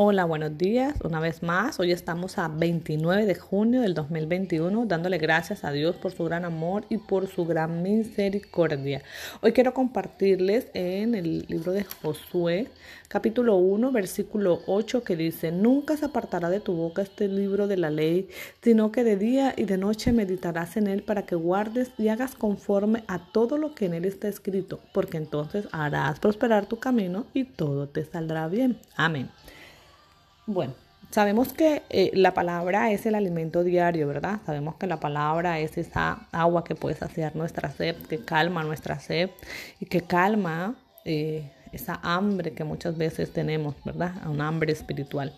Hola, buenos días. Una vez más, hoy estamos a 29 de junio del 2021, dándole gracias a Dios por su gran amor y por su gran misericordia. Hoy quiero compartirles en el libro de Josué, capítulo 1, versículo 8, que dice, Nunca se apartará de tu boca este libro de la ley, sino que de día y de noche meditarás en él para que guardes y hagas conforme a todo lo que en él está escrito, porque entonces harás prosperar tu camino y todo te saldrá bien. Amén. Bueno, sabemos que eh, la palabra es el alimento diario, ¿verdad? Sabemos que la palabra es esa agua que puede saciar nuestra sed, que calma nuestra sed y que calma eh, esa hambre que muchas veces tenemos, ¿verdad? Un hambre espiritual.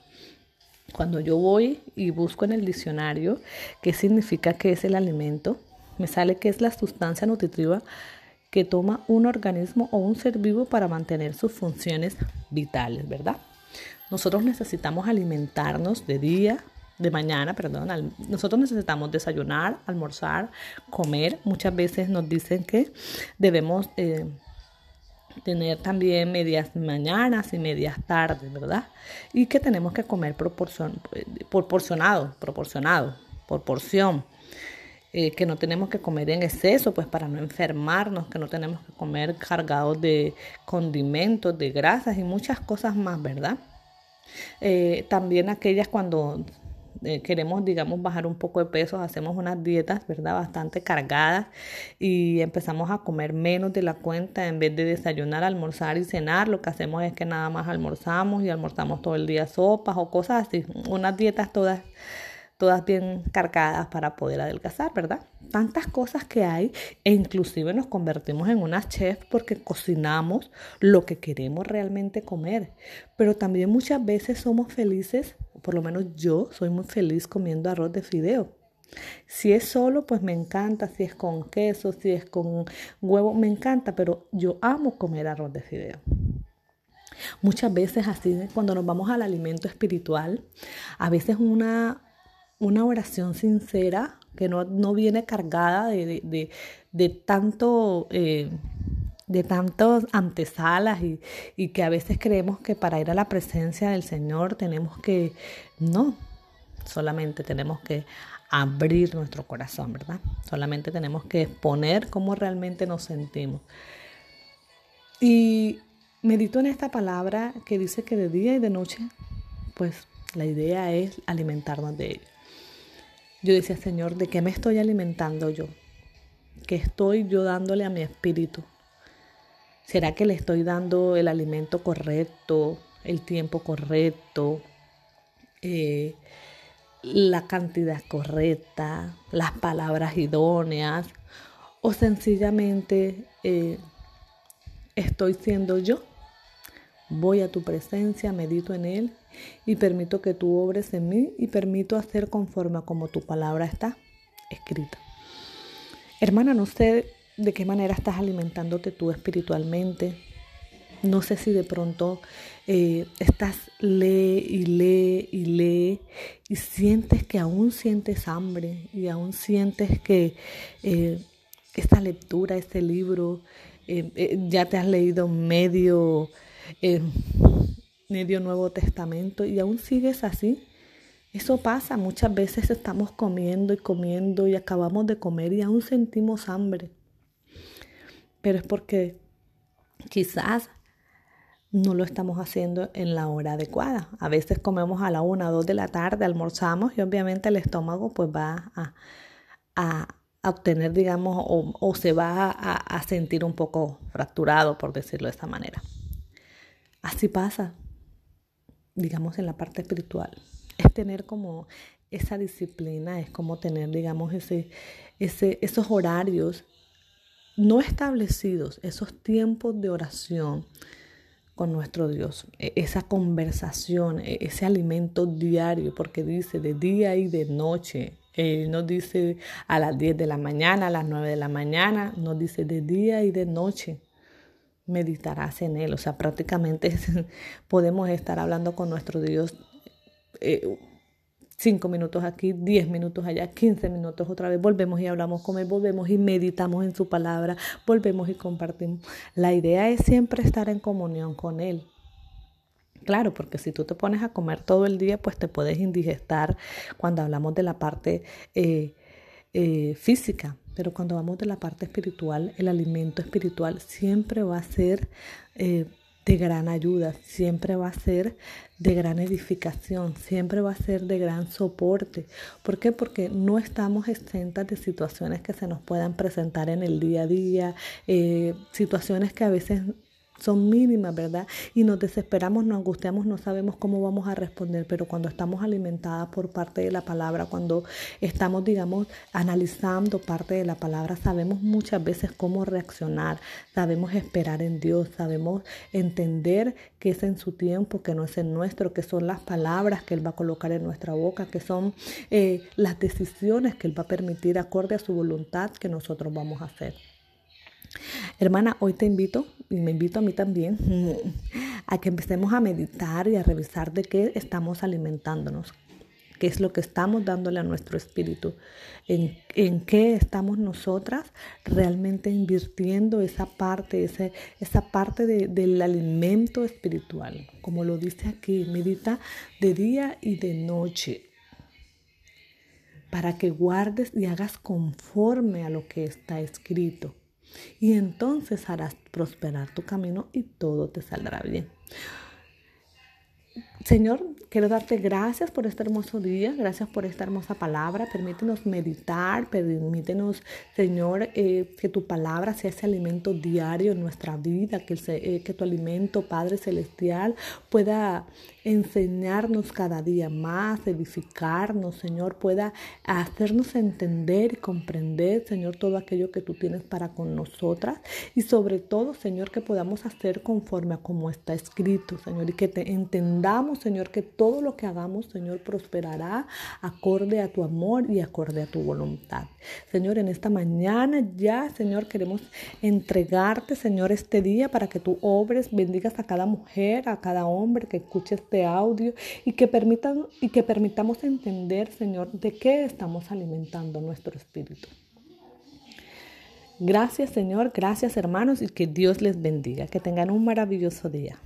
Cuando yo voy y busco en el diccionario qué significa que es el alimento, me sale que es la sustancia nutritiva que toma un organismo o un ser vivo para mantener sus funciones vitales, ¿verdad? Nosotros necesitamos alimentarnos de día, de mañana, perdón. nosotros necesitamos desayunar, almorzar, comer. Muchas veces nos dicen que debemos eh, tener también medias mañanas y medias tardes, ¿verdad? Y que tenemos que comer proporcionado, proporcionado, por porción. Eh, que no tenemos que comer en exceso, pues para no enfermarnos, que no tenemos que comer cargados de condimentos, de grasas y muchas cosas más, ¿verdad? Eh, también aquellas cuando eh, queremos, digamos, bajar un poco de peso, hacemos unas dietas, ¿verdad? Bastante cargadas y empezamos a comer menos de la cuenta en vez de desayunar, almorzar y cenar. Lo que hacemos es que nada más almorzamos y almorzamos todo el día sopas o cosas así. Unas dietas todas todas bien cargadas para poder adelgazar, ¿verdad? Tantas cosas que hay e inclusive nos convertimos en una chef porque cocinamos lo que queremos realmente comer. Pero también muchas veces somos felices, por lo menos yo soy muy feliz comiendo arroz de fideo. Si es solo, pues me encanta, si es con queso, si es con huevo, me encanta, pero yo amo comer arroz de fideo. Muchas veces así, cuando nos vamos al alimento espiritual, a veces una una oración sincera que no, viene cargada de, de, tanto... Eh, de tantos antesalas y, y, que a veces creemos que para ir a la presencia del Señor tenemos que, no, solamente tenemos que abrir nuestro corazón, ¿verdad? Solamente tenemos que exponer cómo realmente nos sentimos. Y medito en esta palabra que dice que de día y de noche, pues la idea es alimentarnos de ello. Yo decía, Señor, ¿de qué me estoy alimentando yo? ¿Qué estoy yo dándole a mi espíritu? ¿Será que le estoy dando el alimento correcto, el tiempo correcto, eh, la cantidad correcta, las palabras idóneas? ¿O sencillamente eh, estoy siendo yo? Voy a tu presencia, medito en él y permito que tú obres en mí y permito hacer conforme a como tu palabra está escrita. Hermana, no sé de qué manera estás alimentándote tú espiritualmente. No sé si de pronto eh, estás lee y lee y lee y sientes que aún sientes hambre y aún sientes que eh, esta lectura, este libro, eh, ya te has leído medio medio Nuevo Testamento y aún sigues así. Eso pasa, muchas veces estamos comiendo y comiendo y acabamos de comer y aún sentimos hambre. Pero es porque quizás no lo estamos haciendo en la hora adecuada. A veces comemos a la una dos de la tarde, almorzamos y obviamente el estómago pues va a, a, obtener, digamos, o, se va a, a sentir un poco fracturado, por decirlo de esta manera. Así pasa digamos, en la parte espiritual. Es tener como esa disciplina, es como tener, digamos, ese, ese, esos horarios no establecidos, esos tiempos de oración con nuestro Dios, e, esa conversación, e, ese alimento diario, porque dice de día y de noche. Él nos dice a las 10 de la mañana, a las 9 de la mañana, nos dice de día y de noche meditarás en Él. O sea, prácticamente podemos estar hablando con nuestro Dios eh, cinco minutos aquí, diez minutos allá, quince minutos otra vez. Volvemos y hablamos con Él, volvemos y meditamos en su palabra, volvemos y compartimos. La idea es siempre estar en comunión con Él. Claro, porque si tú te pones a comer todo el día, pues te puedes indigestar cuando hablamos de la parte eh, eh, física, pero cuando vamos de la parte espiritual, el alimento espiritual siempre va a ser eh, de gran ayuda, siempre va a ser de gran edificación, siempre va a ser de gran soporte. ¿Por qué? Porque no estamos exentas de situaciones que se nos puedan presentar en el día a día, eh, situaciones que a veces son mínimas, ¿verdad? Y nos desesperamos, nos angustiamos, no sabemos cómo vamos a responder, pero cuando estamos alimentadas por parte de la palabra, cuando estamos, digamos, analizando parte de la palabra, sabemos muchas veces cómo reaccionar, sabemos esperar en Dios, sabemos entender que es en su tiempo, que no es en nuestro, que son las palabras que Él va a colocar en nuestra boca, que son eh, las decisiones que Él va a permitir acorde a su voluntad que nosotros vamos a hacer. Hermana, hoy te invito, y me invito a mí también, a que empecemos a meditar y a revisar de qué estamos alimentándonos, qué es lo que estamos dándole a nuestro espíritu, en, en qué estamos nosotras realmente invirtiendo esa parte, ese, esa parte del alimento espiritual. Como lo dice aquí, medita de día y de noche para que guardes y hagas conforme a lo que está escrito y entonces harás prosperar tu camino y todo te saldrá bien. Señor, quiero darte gracias por este hermoso día, gracias por esta hermosa palabra. Permítenos meditar, permítenos, Señor, eh, que tu palabra sea ese alimento diario en nuestra vida, que, eh, que tu alimento, Padre Celestial, pueda enseñarnos cada día más, edificarnos, Señor, pueda hacernos entender y comprender, Señor, todo aquello que tú tienes para con nosotras y sobre todo, Señor, que podamos hacer conforme a como está escrito, Señor, y que te entendamos, Señor, que todo lo que hagamos, Señor, prosperará acorde a tu amor y acorde a tu voluntad. Señor, en esta mañana ya, Señor, queremos entregarte, Señor, este día para que tú obres, bendigas a cada mujer, a cada hombre que escuche este audio y que permitan y que permitamos entender, Señor, de qué estamos alimentando nuestro espíritu. Gracias, Señor, gracias, hermanos, y que Dios les bendiga. Que tengan un maravilloso día.